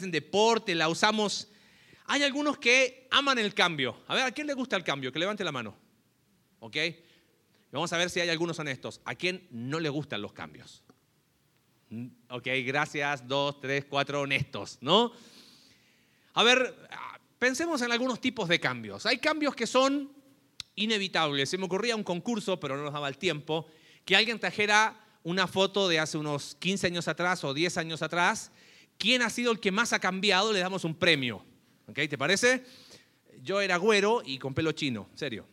en deporte, la usamos. Hay algunos que aman el cambio. A ver, ¿a quién le gusta el cambio? Que levante la mano. ¿Ok? Vamos a ver si hay algunos honestos. ¿A quién no le gustan los cambios? Mm, ok, gracias. Dos, tres, cuatro honestos, ¿no? A ver, pensemos en algunos tipos de cambios. Hay cambios que son inevitables. Se me ocurría un concurso, pero no nos daba el tiempo, que alguien trajera una foto de hace unos 15 años atrás o 10 años atrás. ¿Quién ha sido el que más ha cambiado? Le damos un premio. ¿Ok? ¿Te parece? Yo era güero y con pelo chino, serio.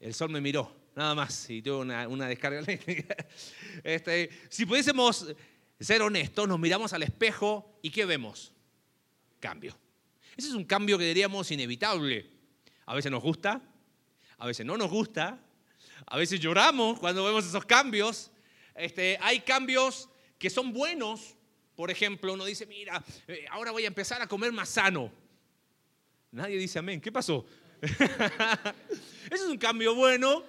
El sol me miró, nada más, y tuve una, descarga eléctrica. Este, si pudiésemos ser honestos, nos miramos al espejo y ¿qué vemos? Cambio. Ese es un cambio que diríamos inevitable. A veces nos gusta, a veces no nos gusta, a veces lloramos cuando vemos esos cambios. Este, hay cambios que son buenos. Por ejemplo, uno dice, mira, eh, ahora voy a empezar a comer más sano. Nadie dice amén. ¿Qué pasó? Ese es un cambio bueno,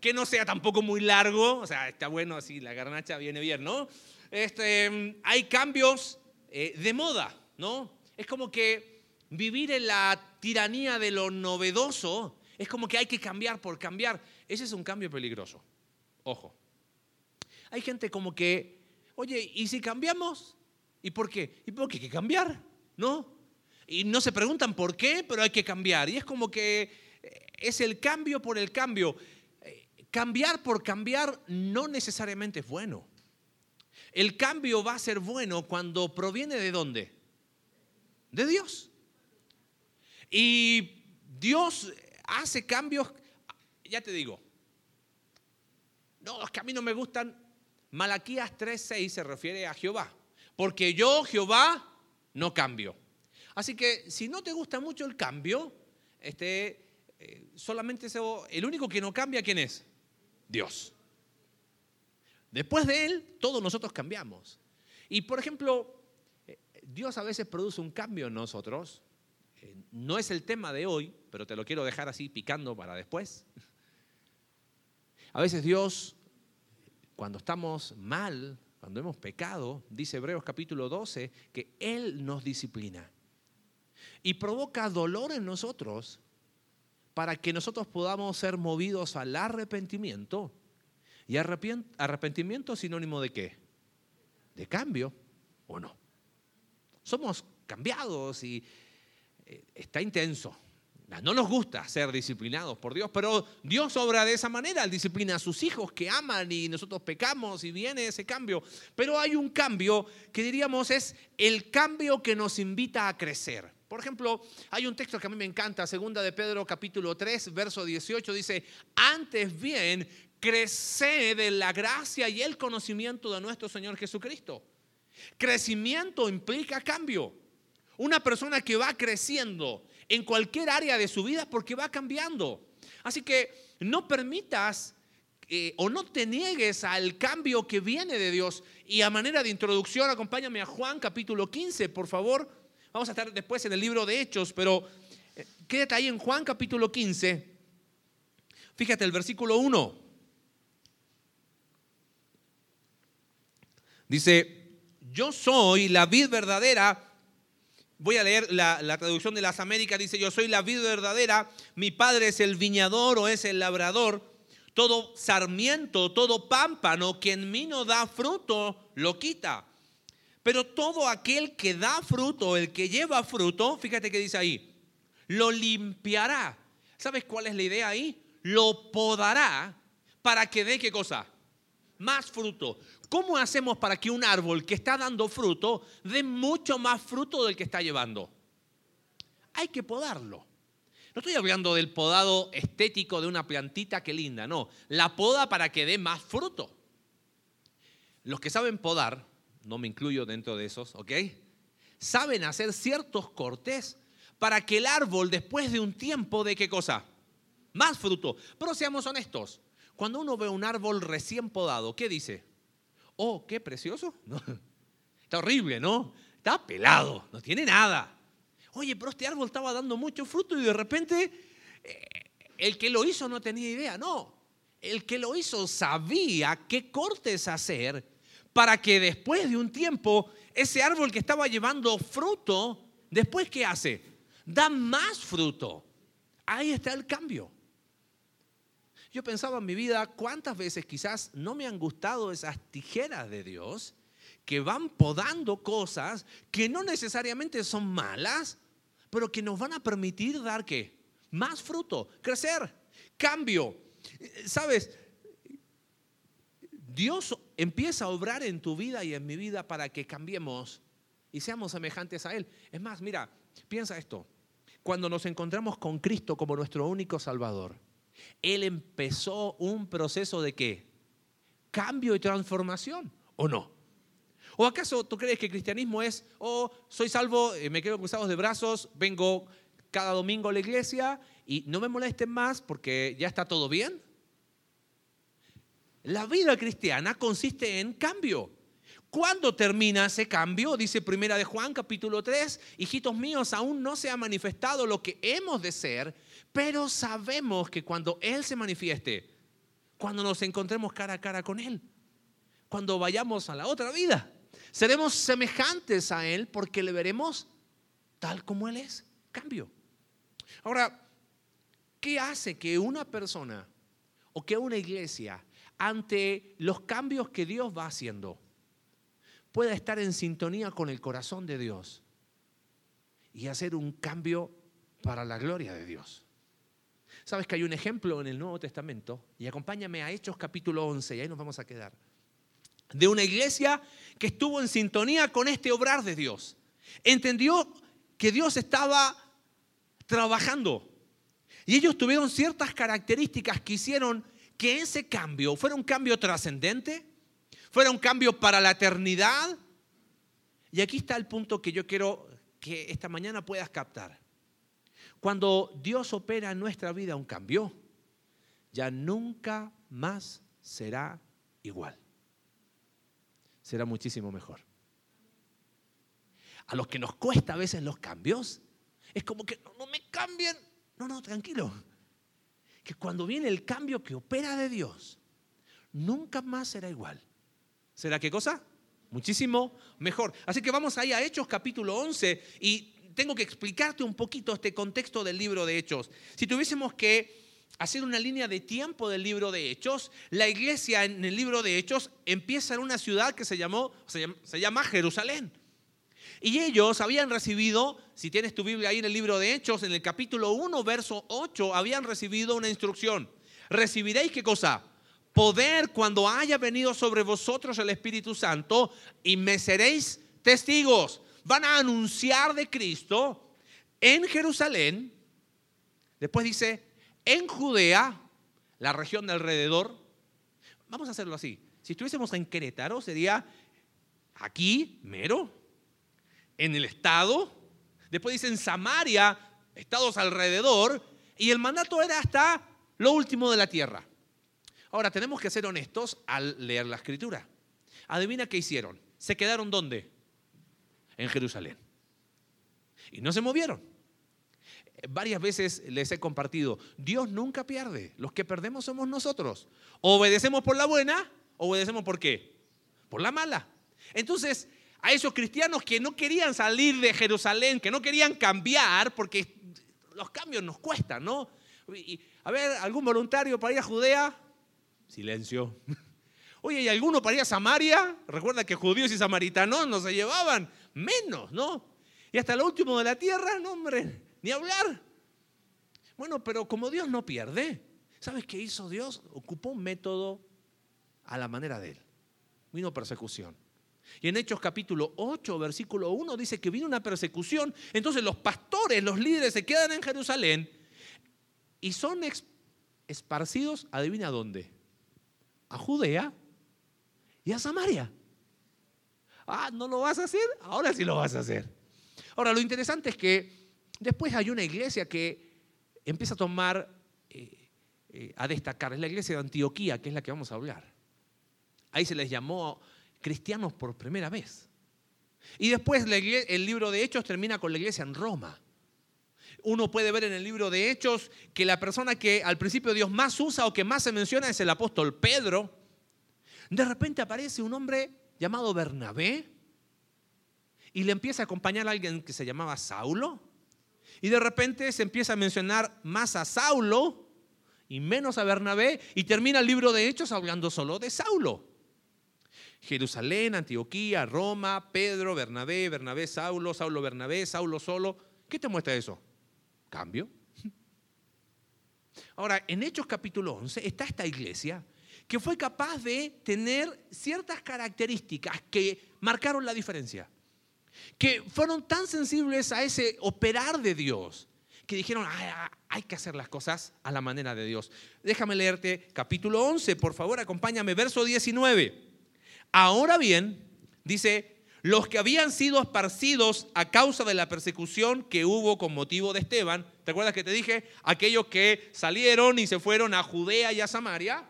que no sea tampoco muy largo. O sea, está bueno así, la garnacha viene bien, ¿no? Este, hay cambios eh, de moda, ¿no? Es como que vivir en la tiranía de lo novedoso es como que hay que cambiar por cambiar. Ese es un cambio peligroso. Ojo. Hay gente como que, oye, ¿y si cambiamos? ¿Y por qué? ¿Y por qué hay que cambiar? ¿No? Y no se preguntan por qué, pero hay que cambiar. Y es como que eh, es el cambio por el cambio. Eh, cambiar por cambiar no necesariamente es bueno. El cambio va a ser bueno cuando proviene de dónde? De Dios. Y Dios hace cambios ya te digo, no, es que a mí no me gustan. Malaquías 3:6 se refiere a Jehová, porque yo, Jehová, no cambio. Así que si no te gusta mucho el cambio, este, eh, solamente el único que no cambia, ¿quién es? Dios. Después de Él, todos nosotros cambiamos. Y por ejemplo, eh, Dios a veces produce un cambio en nosotros. Eh, no es el tema de hoy, pero te lo quiero dejar así picando para después. A veces Dios, cuando estamos mal, cuando hemos pecado, dice Hebreos capítulo 12, que Él nos disciplina y provoca dolor en nosotros para que nosotros podamos ser movidos al arrepentimiento. ¿Y arrepentimiento sinónimo de qué? De cambio o no. Somos cambiados y eh, está intenso. No nos gusta ser disciplinados por Dios, pero Dios obra de esa manera. Disciplina a sus hijos que aman y nosotros pecamos y viene ese cambio. Pero hay un cambio que diríamos es el cambio que nos invita a crecer. Por ejemplo, hay un texto que a mí me encanta, segunda de Pedro capítulo 3, verso 18, dice, antes bien, creced en la gracia y el conocimiento de nuestro Señor Jesucristo. Crecimiento implica cambio. Una persona que va creciendo en cualquier área de su vida porque va cambiando. Así que no permitas eh, o no te niegues al cambio que viene de Dios. Y a manera de introducción, acompáñame a Juan capítulo 15, por favor. Vamos a estar después en el libro de Hechos, pero eh, quédate ahí en Juan capítulo 15. Fíjate el versículo 1. Dice, yo soy la vid verdadera Voy a leer la, traducción de las Américas. Dice, yo soy la vida verdadera, mi padre es el viñador o es el labrador. Todo sarmiento, todo pámpano que en mí no da fruto, lo quita. Pero todo aquel que da fruto, el que lleva fruto, fíjate que dice ahí, lo limpiará. ¿Sabes cuál es la idea ahí? Lo podará para que dé qué cosa? Más fruto. ¿Cómo hacemos para que un árbol que está dando fruto dé mucho más fruto del que está llevando? Hay que podarlo. No estoy hablando del podado estético de una plantita que linda, no. La poda para que dé más fruto. Los que saben podar, no me incluyo dentro de esos, ¿ok? Saben hacer ciertos cortes para que el árbol después de un tiempo dé qué cosa? Más fruto. Pero seamos honestos, cuando uno ve un árbol recién podado, ¿qué dice? Oh, qué precioso. Está horrible, ¿no? Está pelado, no tiene nada. Oye, pero este árbol estaba dando mucho fruto y de repente eh, el que lo hizo no tenía idea, no. El que lo hizo sabía qué cortes hacer para que después de un tiempo ese árbol que estaba llevando fruto, después ¿qué hace? Da más fruto. Ahí está el cambio. Yo pensaba en mi vida cuántas veces quizás no me han gustado esas tijeras de Dios que van podando cosas que no necesariamente son malas, pero que nos van a permitir dar qué? Más fruto, crecer, cambio. ¿Sabes? Dios empieza a obrar en tu vida y en mi vida para que cambiemos y seamos semejantes a Él. Es más, mira, piensa esto. Cuando nos encontramos con Cristo como nuestro único Salvador, Él empezó un proceso de qué? Cambio y transformación, ¿o no? ¿O acaso tú crees que el cristianismo es, oh, soy salvo, eh, me quedo cruzados de brazos, vengo cada domingo a la iglesia y no me molesten más porque ya está todo bien? La vida cristiana consiste en cambio. ¿Cuándo termina ese cambio? Dice Primera de Juan capítulo 3, hijitos míos, aún no se ha manifestado lo que hemos de ser, pero sabemos que cuando Él se manifieste, cuando nos encontremos cara a cara con Él, cuando vayamos a la otra vida, seremos semejantes a Él porque le veremos tal como Él es. Cambio. Ahora, ¿qué hace que una persona o que una iglesia ante los cambios que Dios va haciendo, pueda estar en sintonía con el corazón de Dios y hacer un cambio para la gloria de Dios. Sabes que hay un ejemplo en el Nuevo Testamento, y acompáñame a Hechos capítulo 11, y ahí nos vamos a quedar, de una iglesia que estuvo en sintonía con este obrar de Dios. Entendió que Dios estaba trabajando. Y ellos tuvieron ciertas características que hicieron que ese cambio fuera un cambio trascendente, fuera un cambio para la eternidad. Y aquí está el punto que yo quiero que esta mañana puedas captar. Cuando Dios opera en nuestra vida un cambio, ya nunca más será igual. Será muchísimo mejor. A los que nos cuesta a veces los cambios, es como que no, no me cambien. No, no, tranquilo que cuando viene el cambio que opera de Dios, nunca más será igual. ¿Será qué cosa? Muchísimo mejor. Así que vamos ahí a Hechos capítulo 11 y tengo que explicarte un poquito este contexto del libro de Hechos. Si tuviésemos que hacer una línea de tiempo del libro de Hechos, la iglesia en el libro de Hechos empieza en una ciudad que se, llamó, se llama, se llama Jerusalén. Y ellos habían recibido, si tienes tu Biblia ahí en el libro de Hechos, en el capítulo 1, verso 8, habían recibido una instrucción. Recibiréis qué cosa? Poder cuando haya venido sobre vosotros el Espíritu Santo y me seréis testigos. Van a anunciar de Cristo en Jerusalén. Después dice, en Judea, la región de alrededor. Vamos a hacerlo así. Si estuviésemos en Querétaro, sería aquí, mero, en el estado, después dice en Samaria, estados alrededor, y el mandato era hasta lo último de la tierra. Ahora, tenemos que ser honestos al leer la escritura. Adivina qué hicieron. ¿Se quedaron dónde? En Jerusalén. Y no se movieron. Varias veces les he compartido, Dios nunca pierde. Los que perdemos somos nosotros. obedecemos por la buena, obedecemos por qué? Por la mala. Entonces, a esos cristianos que no querían salir de Jerusalén, que no querían cambiar, porque los cambios nos cuestan, ¿no? a ver, ¿algún voluntario para ir a Judea? Silencio. Oye, ¿y alguno para ir a Samaria? Recuerda que judíos y samaritanos no se llevaban menos, ¿no? Y hasta lo último de la tierra, no, hombre, ni hablar. Bueno, pero como Dios no pierde, ¿sabes qué hizo Dios? Ocupó un método a la manera de él. Vino persecución. Y en Hechos capítulo 8, versículo 1 dice que vino una persecución. Entonces los pastores, los líderes se quedan en Jerusalén y son esparcidos, adivina dónde, a Judea y a Samaria. Ah, ¿no lo vas a hacer? Ahora sí lo vas a hacer. Ahora, lo interesante es que después hay una iglesia que empieza a tomar, eh, eh, a destacar, es la iglesia de Antioquía, que es la que vamos a hablar. Ahí se les llamó cristianos por primera vez. Y después el libro de Hechos termina con la iglesia en Roma. Uno puede ver en el libro de Hechos que la persona que al principio Dios más usa o que más se menciona es el apóstol Pedro. De repente aparece un hombre llamado Bernabé y le empieza a acompañar a alguien que se llamaba Saulo. Y de repente se empieza a mencionar más a Saulo y menos a Bernabé y termina el libro de Hechos hablando solo de Saulo. Jerusalén, Antioquía, Roma, Pedro, Bernabé, Bernabé, Saulo, Saulo, Bernabé, Saulo solo. ¿Qué te muestra eso? Cambio. Ahora, en Hechos capítulo 11 está esta iglesia que fue capaz de tener ciertas características que marcaron la diferencia que fueron tan sensibles a ese operar de Dios, que dijeron, hay que hacer las cosas a la manera de Dios. Déjame leerte capítulo 11, por favor, acompáñame, verso 19. Ahora bien, dice, los que habían sido esparcidos a causa de la persecución que hubo con motivo de Esteban, ¿te acuerdas que te dije? Aquellos que salieron y se fueron a Judea y a Samaria.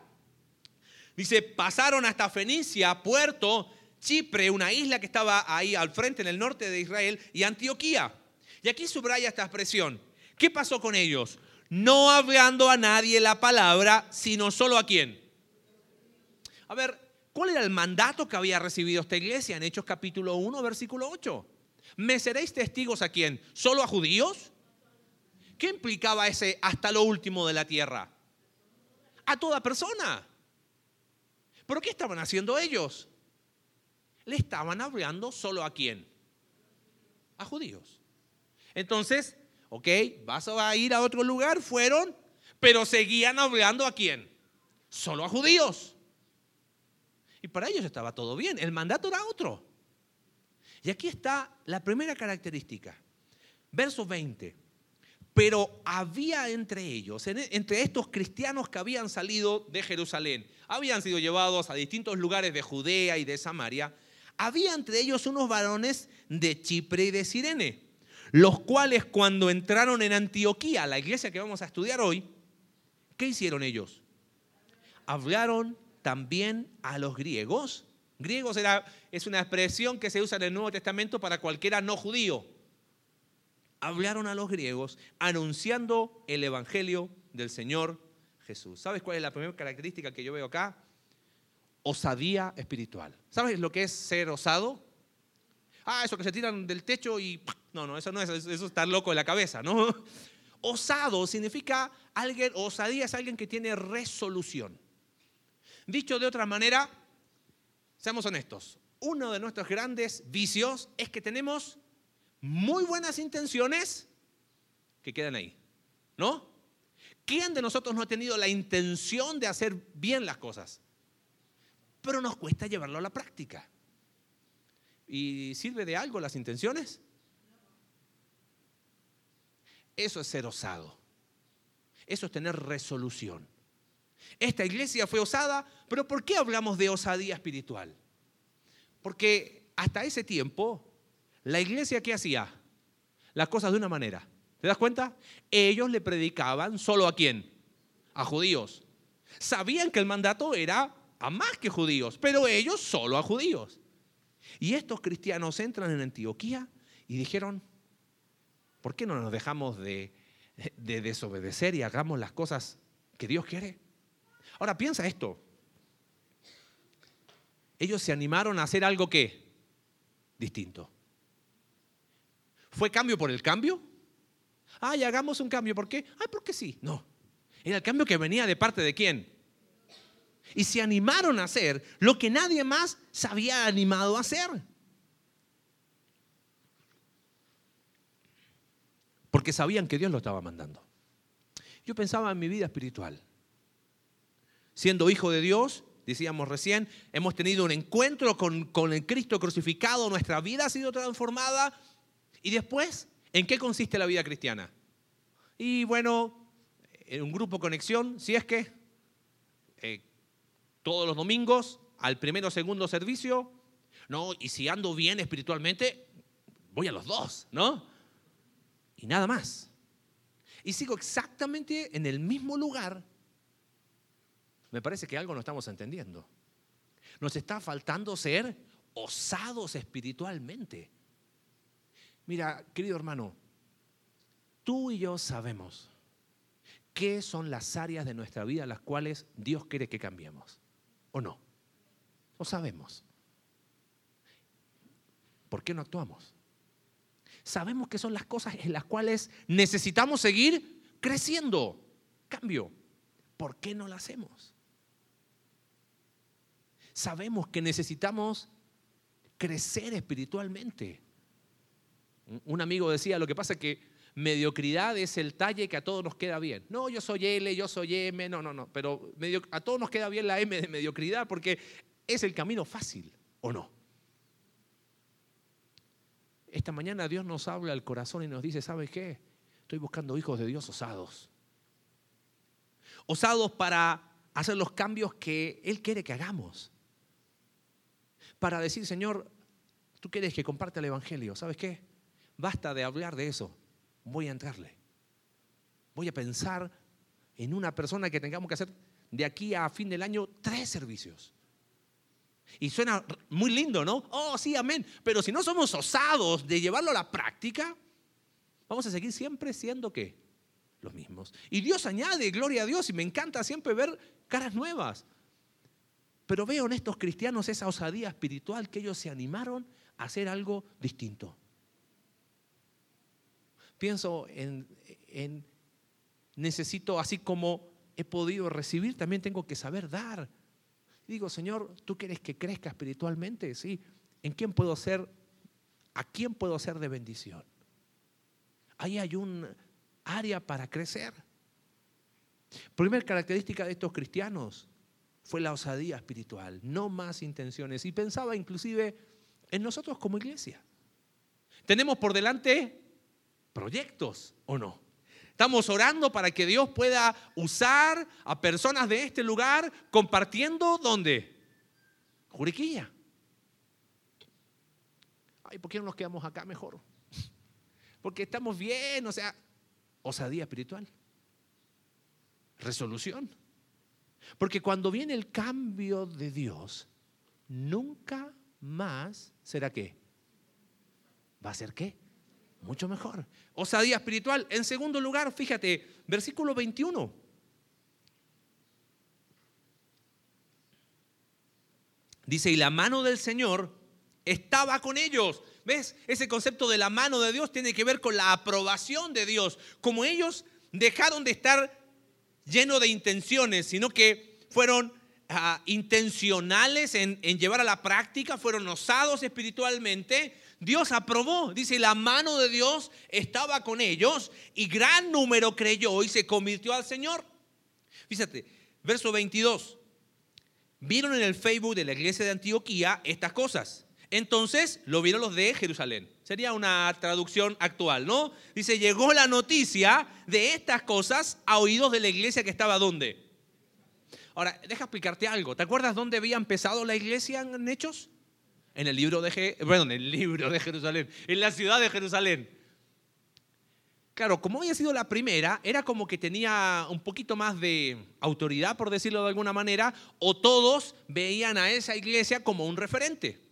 Dice, pasaron hasta Fenicia, puerto, Chipre, una isla que estaba ahí al frente en el norte de Israel, y Antioquía. Y aquí subraya esta expresión. ¿Qué pasó con ellos? No hablando a nadie la palabra, sino solo a quién. A ver, ¿cuál era el mandato que había recibido esta iglesia en Hechos capítulo 1, versículo 8? ¿Me seréis testigos a quién? ¿Solo a judíos? ¿Qué implicaba ese hasta lo último de la tierra? A toda persona. ¿Pero qué estaban haciendo ellos? le estaban hablando solo a quién? A judíos. Entonces, ok, vas a ir a otro lugar, fueron, pero seguían hablando a quién? Solo a judíos. Para ellos estaba todo bien, el mandato era otro. Y aquí está la primera característica. Verso 20. Pero había entre ellos, entre estos cristianos que habían salido de Jerusalén, habían sido llevados a distintos lugares de Judea y de Samaria, había entre ellos unos varones de Chipre y de Sirene, los cuales cuando entraron en Antioquía, la iglesia que vamos a estudiar hoy, ¿qué hicieron ellos? Hablaron también a los griegos. Griegos era, es una expresión que se usa en el Nuevo Testamento para cualquiera no judío. Hablaron a los griegos anunciando el Evangelio del Señor Jesús. ¿Sabes cuál es la primera característica que yo veo acá? osadía espiritual. ¿Sabes lo que es ser osado? Ah, eso que se tiran del techo y... No, no, eso no es, eso es estar loco de la cabeza, ¿no? Osado significa alguien, osadía es alguien que tiene resolución. Dicho de otra manera, seamos honestos, uno de nuestros grandes vicios es que tenemos muy buenas intenciones que quedan ahí, ¿no? ¿Quién de nosotros no ha tenido la intención de hacer bien las cosas? pero nos cuesta llevarlo a la práctica. ¿Y sirve de algo las intenciones? Eso es ser osado. Eso es tener resolución. Esta iglesia fue osada, pero ¿por qué hablamos de osadía espiritual? Porque hasta ese tiempo, la iglesia ¿qué hacía? Las cosas de una manera. ¿Te das cuenta? Ellos le predicaban solo a quién? A judíos. Sabían que el mandato era a más que judíos, pero ellos solo a judíos. Y estos cristianos entran en Antioquía y dijeron, ¿por qué no nos dejamos de, desobedecer y hagamos las cosas que Dios quiere? Ahora piensa esto. Ellos se animaron a hacer algo que distinto. ¿Fue cambio por el cambio? Ay, hagamos un cambio. ¿Por qué? Ay, porque sí. No. Era el cambio que venía de parte de quién? y se animaron a hacer lo que nadie más se había animado a hacer. Porque sabían que Dios lo estaba mandando. Yo pensaba en mi vida espiritual. Siendo hijo de Dios, decíamos recién, hemos tenido un encuentro con, con el Cristo crucificado, nuestra vida ha sido transformada. Y después, ¿en qué consiste la vida cristiana? Y bueno, en un grupo conexión, si es que eh, todos los domingos al primero o segundo servicio, ¿no? Y si ando bien espiritualmente, voy a los dos, ¿no? Y nada más. Y sigo exactamente en el mismo lugar. Me parece que algo no estamos entendiendo. Nos está faltando ser osados espiritualmente. Mira, querido hermano, tú y yo sabemos qué son las áreas de nuestra vida las cuales Dios quiere que cambiemos. ¿O no? Lo sabemos. ¿por qué no actuamos? Sabemos que son las cosas en las cuales necesitamos seguir creciendo. Cambio, ¿por qué no lo hacemos? Sabemos que necesitamos crecer espiritualmente. Un amigo decía, lo que pasa es que mediocridad es el talle que a todos nos queda bien. No, yo soy L, yo soy M, no, no, no, pero a todos nos queda bien la M de mediocridad porque es el camino fácil, ¿o no? Esta mañana Dios nos habla al corazón y nos dice, ¿sabes qué? Estoy buscando hijos de Dios osados. Osados para hacer los cambios que Él quiere que hagamos. Para decir, Señor, tú quieres que comparte el Evangelio. ¿Sabes qué? Basta de hablar de eso. Voy a entrarle. Voy a pensar en una persona que tengamos que hacer de aquí a fin del año tres servicios. Y suena muy lindo, ¿no? Oh, sí, amén. Pero si no somos osados de llevarlo a la práctica, vamos a seguir siempre siendo qué? Los mismos. Y Dios añade, gloria a Dios, y me encanta siempre ver caras nuevas. Pero veo en estos cristianos esa osadía espiritual que ellos se animaron a hacer algo distinto. Pienso en, necesito, así como he podido recibir, también tengo que saber dar digo, Señor, ¿tú quieres que crezca espiritualmente? Sí. ¿En quién puedo ser? ¿A quién puedo ser de bendición? Ahí hay un área para crecer. Primera característica de estos cristianos fue la osadía espiritual, no más intenciones. Y pensaba inclusive en nosotros como iglesia. Tenemos por delante proyectos o no. Estamos orando para que Dios pueda usar a personas de este lugar compartiendo ¿dónde? Juriquilla. Ay, ¿por qué no nos quedamos acá mejor? Porque estamos bien, o sea, osadía espiritual. Resolución. Porque cuando viene el cambio de Dios, nunca más será qué. ¿Va a ser qué? mucho mejor. Osadía espiritual. En segundo lugar, fíjate, versículo 21. Dice, y la mano del Señor estaba con ellos. ¿Ves? Ese concepto de la mano de Dios tiene que ver con la aprobación de Dios. Como ellos dejaron de estar llenos de intenciones, sino que fueron ah, intencionales en, en llevar a la práctica, fueron osados espiritualmente, Dios aprobó. Dice, la mano de Dios estaba con ellos y gran número creyó y se convirtió al Señor. Fíjate, verso 22. Vieron en el Facebook de la iglesia de Antioquía estas cosas. Entonces lo vieron los de Jerusalén. Sería una traducción actual, ¿no? Dice, llegó la noticia de estas cosas a oídos de la iglesia que estaba ¿dónde? Ahora, deja explicarte algo. ¿Te acuerdas dónde había empezado la iglesia en Hechos? en el libro de, bueno, en el libro de Jerusalén, en la ciudad de Jerusalén. Claro, como había sido la primera, era como que tenía un poquito más de autoridad, por decirlo de alguna manera, o todos veían a esa iglesia como un referente.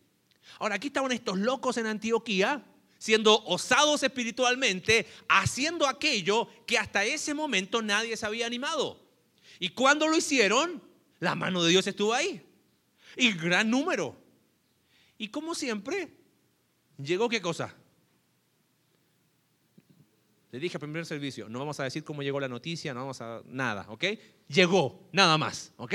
Ahora, aquí estaban estos locos en Antioquía, siendo osados espiritualmente, haciendo aquello que hasta ese momento nadie se había animado. Y cuando lo hicieron, la mano de Dios estuvo ahí. Y gran número. Y como siempre, llegó qué cosa. Le dije al primer servicio, no vamos a decir cómo llegó la noticia, no vamos a nada, ¿ok? Llegó, nada más, ¿ok?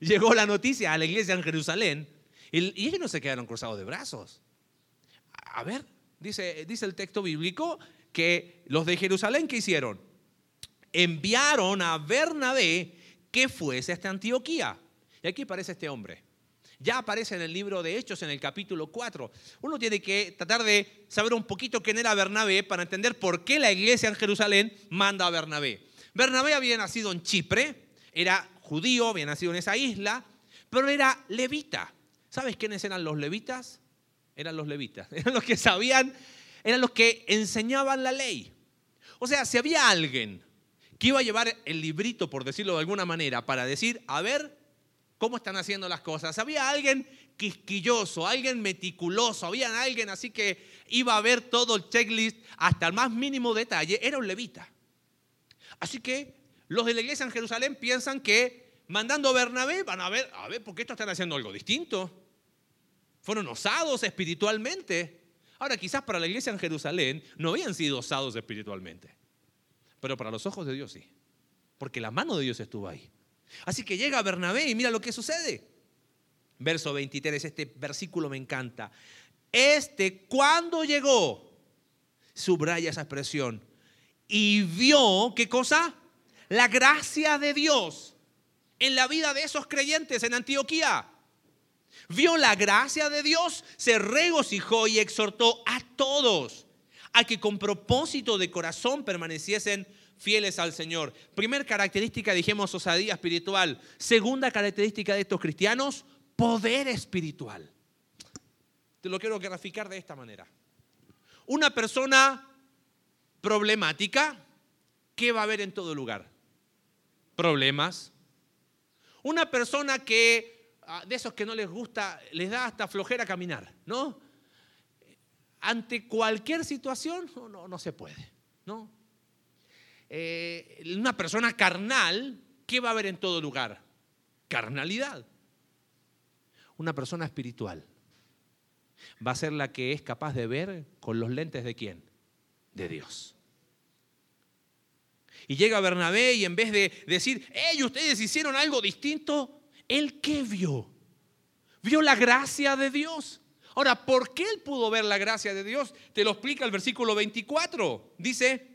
Llegó la noticia a la iglesia en Jerusalén y, ellos no se quedaron cruzados de brazos. A ver, dice, dice el texto bíblico que los de Jerusalén, ¿qué hicieron? Enviaron a Bernabé que fuese hasta Antioquía. Y aquí aparece este hombre. Ya aparece en el libro de Hechos, en el capítulo 4. Uno tiene que tratar de saber un poquito quién era Bernabé para entender por qué la iglesia en Jerusalén manda a Bernabé. Bernabé había nacido en Chipre, era judío, había nacido en esa isla, pero era levita. ¿Sabes quiénes eran los levitas? Eran los levitas, eran los que sabían, eran los que enseñaban la ley. O sea, si había alguien que iba a llevar el librito, por decirlo de alguna manera, para decir, a ver, cómo están haciendo las cosas. Había alguien quisquilloso, alguien meticuloso, había alguien así que iba a ver todo el checklist hasta el más mínimo detalle, era un levita. Así que los de la iglesia en Jerusalén piensan que mandando a Bernabé van a ver, a ver, ¿por qué estos están haciendo algo distinto? Fueron osados espiritualmente. Ahora, quizás para la iglesia en Jerusalén no habían sido osados espiritualmente, pero para los ojos de Dios sí, porque la mano de Dios estuvo ahí. Así que llega Bernabé y mira lo que sucede. Verso 23, este versículo me encanta. Este, cuando llegó, subraya esa expresión, y vio, ¿qué cosa? La gracia de Dios en la vida de esos creyentes en Antioquía. Vio la gracia de Dios, se regocijó y exhortó a todos a que con propósito de corazón permaneciesen fieles al Señor. Primera característica, dijimos, osadía espiritual. Segunda característica de estos cristianos, poder espiritual. Te lo quiero graficar de esta manera. Una persona problemática, ¿qué va a haber en todo lugar? Problemas. Una persona que, ah, de esos que no les gusta, les da hasta flojera caminar, ¿no? Ante cualquier situación, no, no, se puede, ¿no? Eh, una persona carnal, ¿qué va a haber en todo lugar? Carnalidad. Una persona espiritual va a ser la que es capaz de ver con los lentes de quién? De Dios. Y llega Bernabé y en vez de decir, hey, ustedes hicieron algo distinto, ¿él qué vio? Vio la gracia de Dios. Ahora, ¿por qué él pudo ver la gracia de Dios? Te lo explica el versículo 24. Dice,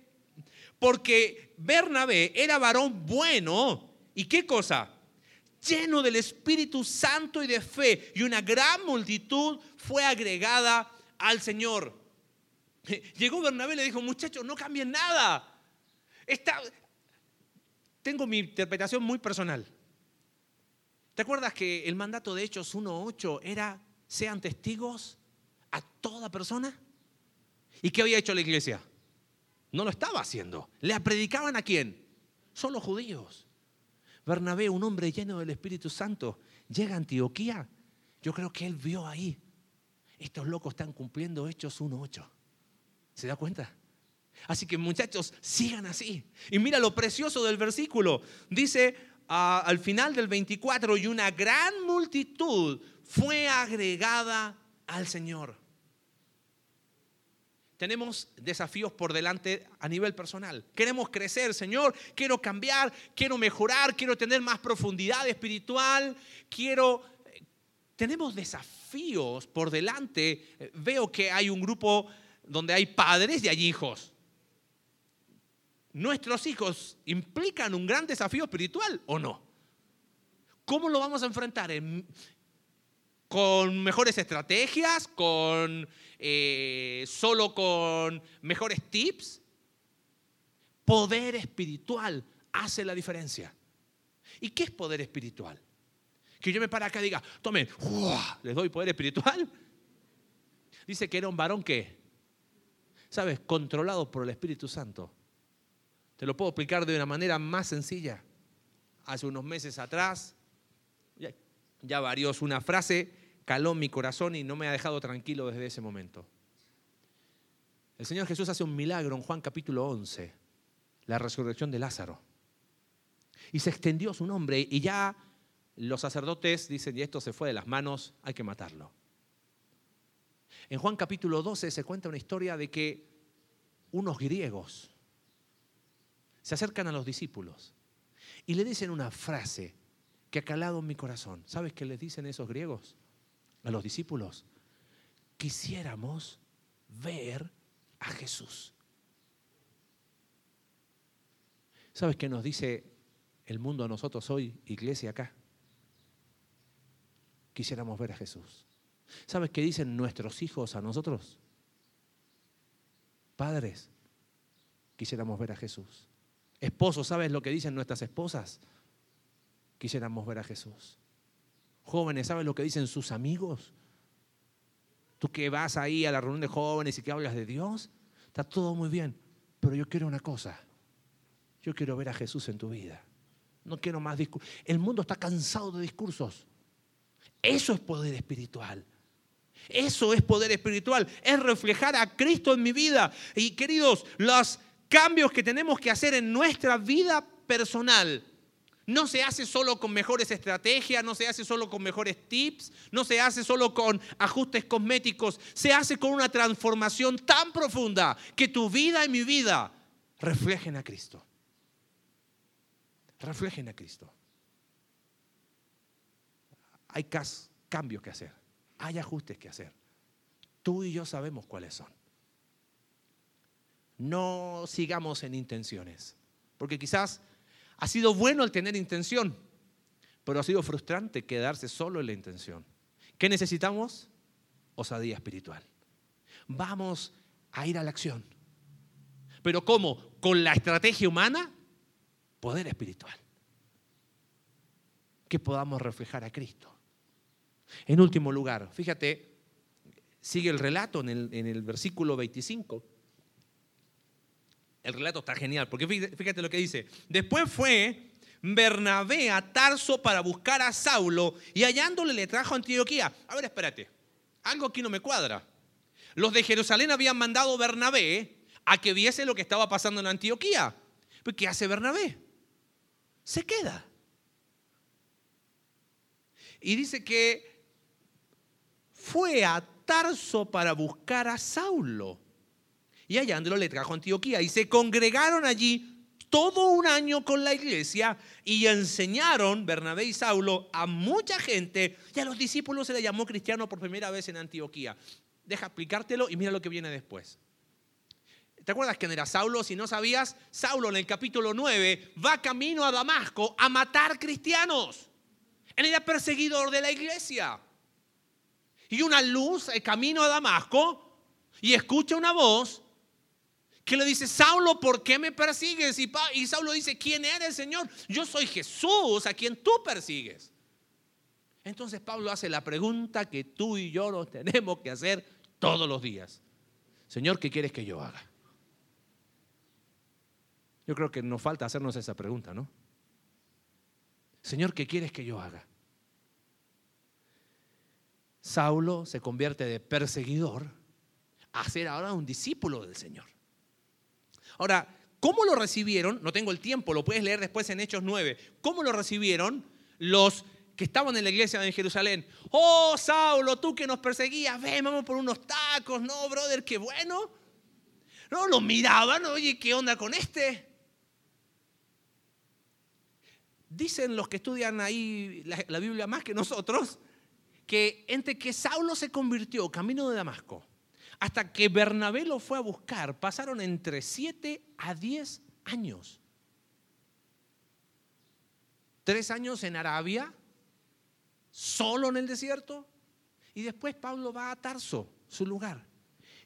porque Bernabé era varón bueno. ¿Y qué cosa? Lleno del Espíritu Santo y de fe. Y una gran multitud fue agregada al Señor. Llegó Bernabé y le dijo, muchachos, no cambien nada tengo mi interpretación muy personal. ¿Te acuerdas que el mandato de Hechos 1.8 era sean testigos a toda persona? ¿Y qué había hecho la iglesia? No lo estaba haciendo. ¿Le predicaban a quién? Solo judíos. Bernabé, un hombre lleno del Espíritu Santo, llega a Antioquía. Yo creo que él vio ahí. Estos locos están cumpliendo Hechos 1.8. ¿Se da cuenta? Así que muchachos, sigan así. Y mira lo precioso del versículo. Dice ah, al final del 24, y una gran multitud fue agregada al Señor. Tenemos desafíos por delante a nivel personal. Queremos crecer, Señor. Quiero cambiar, quiero mejorar, quiero tener más profundidad espiritual. Quiero... Eh, tenemos desafíos por delante. Veo que hay un grupo donde hay padres y hay hijos nuestros hijos implican un gran desafío espiritual o no? ¿Cómo lo vamos a enfrentar? ¿Con mejores estrategias? ¿Con eh, solo con mejores tips? Poder espiritual hace la diferencia. ¿Y qué es poder espiritual? Que yo me para acá y diga, tomen, les doy poder espiritual. Dice que era un varón que, ¿sabes? Controlado por el Espíritu Santo te lo puedo explicar de una manera más sencilla. Hace unos meses atrás, ya, varió una frase, caló mi corazón y no me ha dejado tranquilo desde ese momento. El Señor Jesús hace un milagro en Juan capítulo 11, la resurrección de Lázaro. Y se extendió su nombre y ya los sacerdotes dicen, y esto se fue de las manos, hay que matarlo. En Juan capítulo 12 se cuenta una historia de que unos griegos se acercan a los discípulos y le dicen una frase que ha calado en mi corazón. ¿Sabes qué les dicen esos griegos a los discípulos? Quisiéramos ver a Jesús. ¿Sabes qué nos dice el mundo a nosotros hoy, iglesia acá? Quisiéramos ver a Jesús. ¿Sabes qué dicen nuestros hijos a nosotros? Padres, quisiéramos ver a Jesús. Esposos, ¿sabes lo que dicen nuestras esposas? Quisiéramos ver a Jesús. Jóvenes, ¿sabes lo que dicen sus amigos? Tú que vas ahí a la reunión de jóvenes y que hablas de Dios, está todo muy bien, pero yo quiero una cosa. Yo quiero ver a Jesús en tu vida. No quiero más discursos. El mundo está cansado de discursos. Eso es poder espiritual. Eso es poder espiritual. Es reflejar a Cristo en mi vida. Y queridos, las cambios que tenemos que hacer en nuestra vida personal No se hace solo con mejores estrategias, no se hace solo con mejores tips, no se hace solo con ajustes cosméticos, se hace con una transformación tan profunda que tu vida y mi vida reflejen a Cristo. Reflejen a Cristo. Hay cambios que hacer, hay ajustes que hacer. Tú y yo sabemos cuáles son. No sigamos en intenciones, porque quizás ha sido bueno el tener intención, pero ha sido frustrante quedarse solo en la intención. ¿Qué necesitamos? Osadía espiritual. Vamos a ir a la acción. ¿Pero cómo? ¿Con la estrategia humana? Poder espiritual. Que podamos reflejar a Cristo. En último lugar, fíjate, sigue el relato en el, en el versículo 25 el relato está genial, porque fíjate lo que dice. Después fue Bernabé a Tarso para buscar a Saulo y hallándole le trajo a Antioquía. A ver, espérate, algo aquí no me cuadra. Los de Jerusalén habían mandado a Bernabé a que viese lo que estaba pasando en Antioquía. ¿Pero qué hace Bernabé? Se queda. Y dice que fue a Tarso para buscar a Saulo y hallándolo le trajo a Antioquía. Y se congregaron allí todo un año con la iglesia y enseñaron, Bernabé y Saulo, a mucha gente y a los discípulos se le llamó cristiano por primera vez en Antioquía. Deja explicártelo y mira lo que viene después. ¿Te acuerdas quién era Saulo? Si no sabías, Saulo en el capítulo 9 va camino a Damasco a matar cristianos. Él era perseguidor de la iglesia. Y una luz, el camino a Damasco, y escucha una voz que le dice, Saulo, ¿por qué me persigues? Y, y Saulo dice, ¿quién eres, Señor? Yo soy Jesús, a quien tú persigues. Entonces Pablo hace la pregunta que tú y yo nos tenemos que hacer todos los días. Señor, ¿qué quieres que yo haga? Yo creo que nos falta hacernos esa pregunta, ¿no? Señor, ¿qué quieres que yo haga? Saulo se convierte de perseguidor a ser ahora un discípulo del Señor. Ahora, ¿cómo lo recibieron? No tengo el tiempo, lo puedes leer después en Hechos 9. ¿Cómo lo recibieron los que estaban en la iglesia de Jerusalén? Oh, Saulo, tú que nos perseguías, ven, vamos por unos tacos, no, brother, qué bueno. No, lo miraban, oye, ¿qué onda con este? Dicen los que estudian ahí la, la Biblia más que nosotros, que entre que Saulo se convirtió camino de Damasco, hasta que Bernabé lo fue a buscar, pasaron entre 7 a 10 años. Tres años en Arabia, solo en el desierto, y después Pablo va a Tarso, su lugar.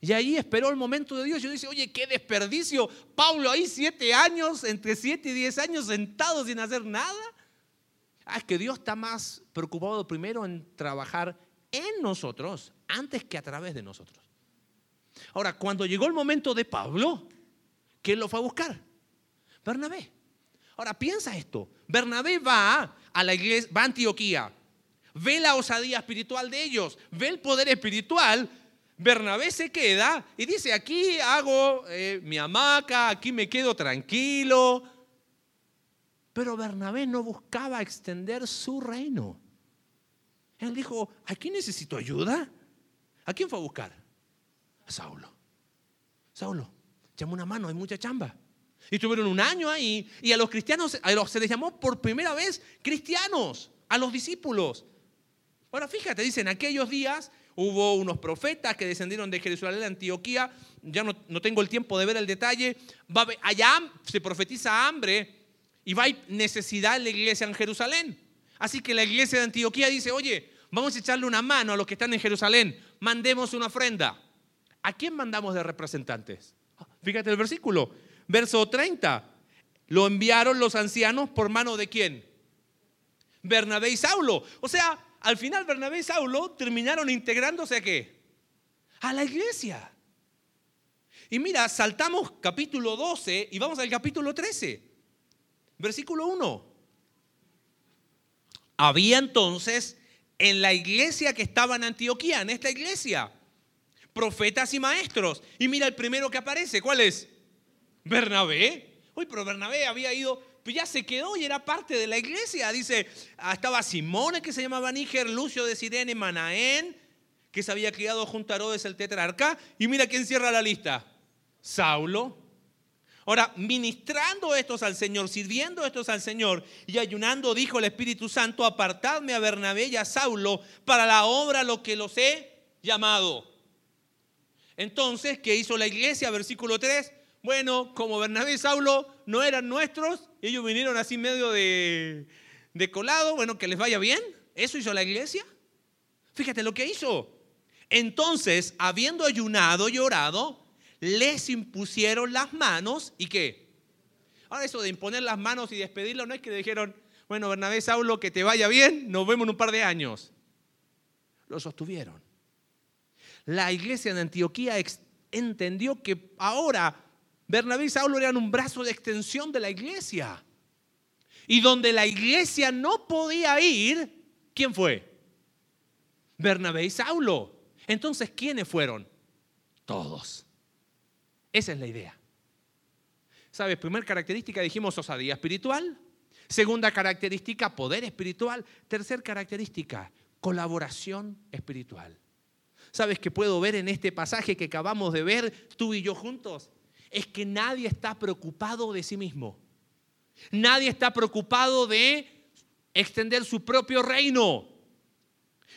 Y ahí esperó el momento de Dios. Yo dice, oye, qué desperdicio. Pablo ahí siete años, entre siete y diez años sentado sin hacer nada. Ah, es que Dios está más preocupado primero en trabajar en nosotros antes que a través de nosotros. Ahora, cuando llegó el momento de Pablo, ¿quién lo fue a buscar? Bernabé. Ahora, piensa esto. Bernabé va a la iglesia, va a Antioquía, ve la osadía espiritual de ellos, ve el poder espiritual. Bernabé se queda y dice, aquí hago eh, mi hamaca, aquí me quedo tranquilo. Pero Bernabé no buscaba extender su reino. Él dijo, aquí necesito ayuda. ¿A quién fue a buscar? Saulo. Saulo, llama una mano, hay mucha chamba. Y estuvieron un año ahí y a los cristianos a los, se les llamó por primera vez cristianos, a los discípulos. Ahora fíjate, dicen, aquellos días hubo unos profetas que descendieron de Jerusalén a Antioquía, ya no, no, tengo el tiempo de ver el detalle, va, allá se profetiza hambre y va a necesidad en la iglesia en Jerusalén. Así que la iglesia de Antioquía dice, oye, vamos a echarle una mano a los que están en Jerusalén, mandemos una ofrenda. ¿A quién mandamos de representantes? Fíjate el versículo, verso 30. Lo enviaron los ancianos por mano de quién? Bernabé y Saulo. O sea, al final Bernabé y Saulo terminaron integrándose a qué? A la iglesia. Y mira, saltamos capítulo 12 y vamos al capítulo 13. Versículo 1. Había entonces en la iglesia que estaba en Antioquía, en esta iglesia, profetas y maestros. Y mira el primero que aparece, ¿cuál es? Bernabé. Uy, pero Bernabé había ido, ya se quedó y era parte de la iglesia. Dice, ah, estaba Simón, que se llamaba Níger, Lucio de Sirene, Manaén, que se había criado junto a Herodes el tetrarca. Y mira quién cierra la lista. Saulo. Ahora, ministrando estos al Señor, sirviendo estos al Señor y ayunando, dijo el Espíritu Santo, apartadme a Bernabé y a Saulo para la obra lo que los he llamado. Entonces, ¿qué hizo la iglesia? Versículo 3. Bueno, como Bernabé y Saulo no eran nuestros, ellos vinieron así medio de, de colado, bueno, que les vaya bien. ¿Eso hizo la iglesia? Fíjate lo que hizo. Entonces, habiendo ayunado y orado, les impusieron las manos y qué. Ahora eso de imponer las manos y despedirlo no es que dijeron, bueno, Bernabé, Saulo, que te vaya bien, nos vemos en un par de años. Lo sostuvieron. La iglesia de Antioquía entendió que ahora Bernabé y Saulo eran un brazo de extensión de la iglesia. Y donde la iglesia no podía ir, ¿quién fue? Bernabé y Saulo. Entonces, ¿quiénes fueron? Todos. Esa es la idea. ¿Sabes? Primera característica dijimos osadía espiritual. Segunda característica, poder espiritual. Tercer característica, colaboración espiritual. ¿Sabes qué puedo ver en este pasaje que acabamos de ver tú y yo juntos? Es que nadie está preocupado de sí mismo. Nadie está preocupado de extender su propio reino.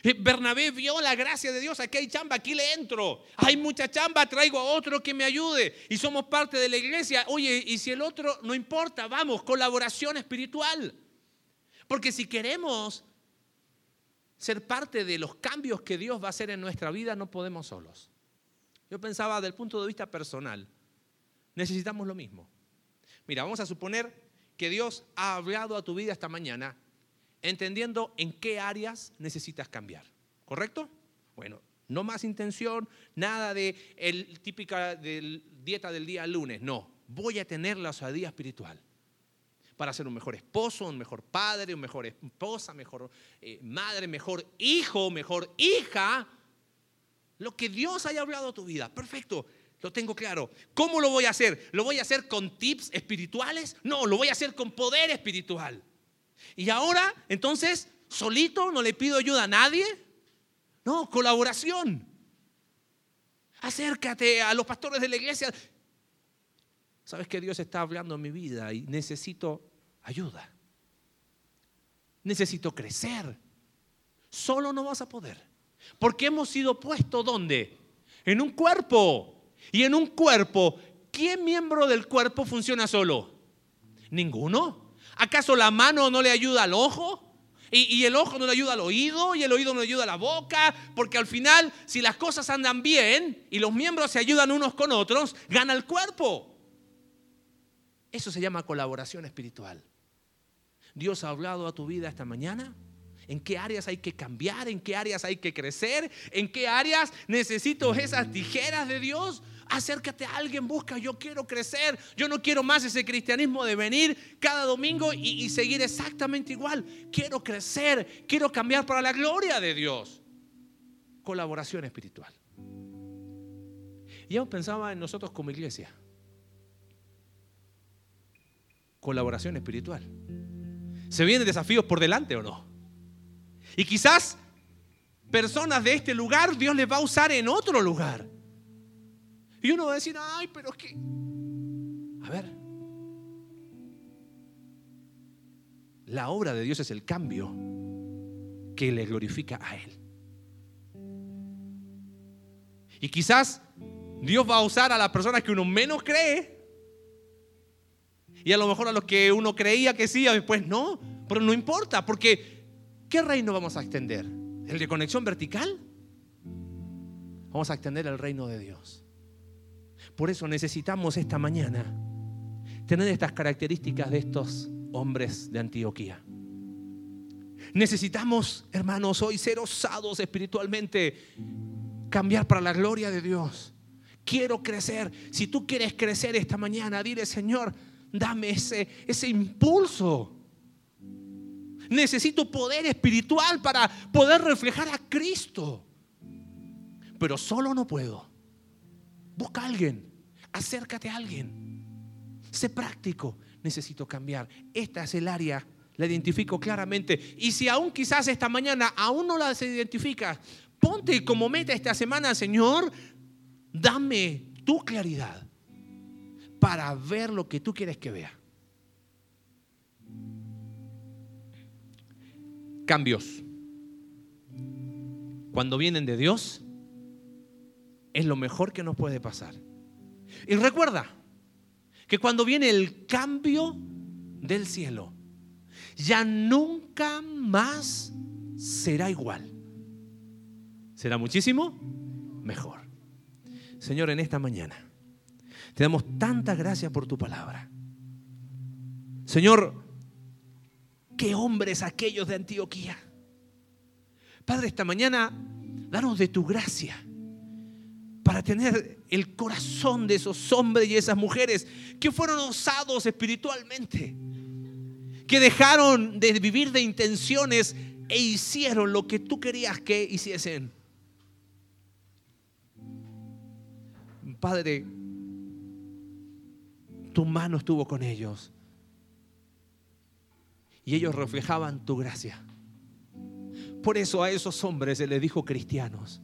Eh, Bernabé vio la gracia de Dios, aquí hay chamba, aquí le entro. Hay mucha chamba, traigo a otro que me ayude. Y somos parte de la iglesia. Oye, y si el otro no importa, vamos, colaboración espiritual. Porque si queremos ser parte de los cambios que Dios va a hacer en nuestra vida, no podemos solos. Yo pensaba del punto de vista personal, necesitamos lo mismo. Mira, vamos a suponer que Dios ha hablado a tu vida esta mañana entendiendo en qué áreas necesitas cambiar. ¿Correcto? Bueno, no más intención, nada de el típica dieta del día lunes. No, voy a tener la osadía espiritual para ser un mejor esposo, un mejor padre, un mejor esposa, mejor eh, madre, mejor hijo, mejor hija. Lo que Dios haya hablado a tu vida. Perfecto. Lo tengo claro. ¿Cómo lo voy a hacer? ¿Lo voy a hacer con tips espirituales? No, lo voy a hacer con poder espiritual. Y ahora, entonces, solito, no le pido ayuda a nadie. No, colaboración. Acércate a los pastores de la iglesia. Sabes que Dios está hablando en mi vida y necesito ayuda. Necesito crecer. Solo no vas a poder. Porque hemos sido puestos ¿dónde? En un cuerpo. Y en un cuerpo, ¿qué miembro del cuerpo funciona solo? Ninguno. ¿Acaso la mano no le ayuda al ojo? Y, el ojo no le ayuda al oído y el oído no le ayuda a la boca, porque al final, si las cosas andan bien y los miembros se ayudan unos con otros, gana el cuerpo. Eso se llama colaboración espiritual. Dios ha hablado a tu vida esta mañana. ¿En qué áreas hay que cambiar? ¿En qué áreas hay que crecer? ¿En qué áreas necesito esas tijeras de Dios? Acércate a alguien, busca, yo quiero crecer, yo no quiero más ese cristianismo de venir cada domingo y, y seguir exactamente igual. Quiero crecer, quiero cambiar para la gloria de Dios. Colaboración espiritual. Y yo pensaba en nosotros como iglesia. Colaboración espiritual. ¿Se vienen desafíos por delante o no? Y quizás personas de este lugar Dios les va a usar en otro lugar. Y uno va a decir, ay, pero es que... A ver. La obra de Dios es el cambio que le glorifica a Él. Y quizás Dios va a usar a las personas que uno menos cree. Y a lo mejor a los que uno creía que sí, después no. Pero no importa, porque ¿qué reino vamos a extender? ¿El de conexión vertical? Vamos a extender el reino de Dios. Por eso necesitamos esta mañana tener estas características de estos hombres de Antioquía. Necesitamos, hermanos, hoy ser osados espiritualmente, cambiar para la gloria de Dios. Quiero crecer. Si tú quieres crecer esta mañana, dile, Señor, dame ese, ese impulso. Necesito poder espiritual para poder reflejar a Cristo. Pero solo no puedo. Busca a alguien, acércate a alguien. Sé práctico. necesito cambiar. Esta es el área, la identifico claramente. Y si aún quizás esta mañana aún no la identificas, ponte como meta esta semana, Señor, dame tu claridad para ver lo que tú quieres que vea. Cambios. Cuando vienen de Dios, es lo mejor que nos puede pasar. Y recuerda que cuando viene el cambio del cielo, ya nunca más será igual. Será muchísimo mejor. Señor, en esta mañana te damos tanta gracia por tu palabra. Señor, qué hombres aquellos de Antioquía. Padre, esta mañana, danos de tu gracia para tener el corazón de esos hombres y esas mujeres que fueron osados espiritualmente, que dejaron de vivir de intenciones e hicieron lo que tú querías que hiciesen. Padre, tu mano estuvo con ellos y ellos reflejaban tu gracia. Por eso a esos hombres se les dijo cristianos.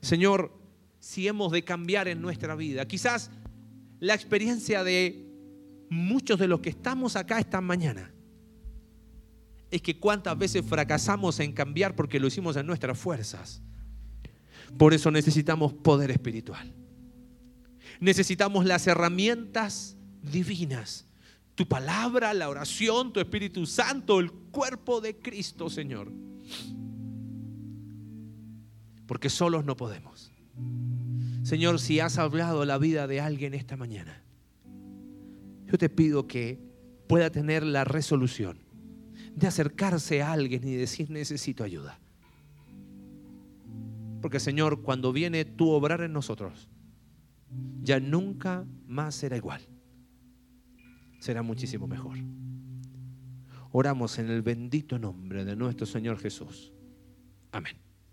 Señor, si hemos de cambiar en nuestra vida. Quizás la experiencia de muchos de los que estamos acá esta mañana es que cuántas veces fracasamos en cambiar porque lo hicimos en nuestras fuerzas. Por eso necesitamos poder espiritual. Necesitamos las herramientas divinas. Tu palabra, la oración, tu Espíritu Santo, el cuerpo de Cristo, Señor. Porque solos no podemos. Señor, si has hablado la vida de alguien esta mañana, yo te pido que pueda tener la resolución de acercarse a alguien y decir necesito ayuda. Porque Señor, cuando viene tu obrar en nosotros, ya nunca más será igual. Será muchísimo mejor. Oramos en el bendito nombre de nuestro Señor Jesús. Amén.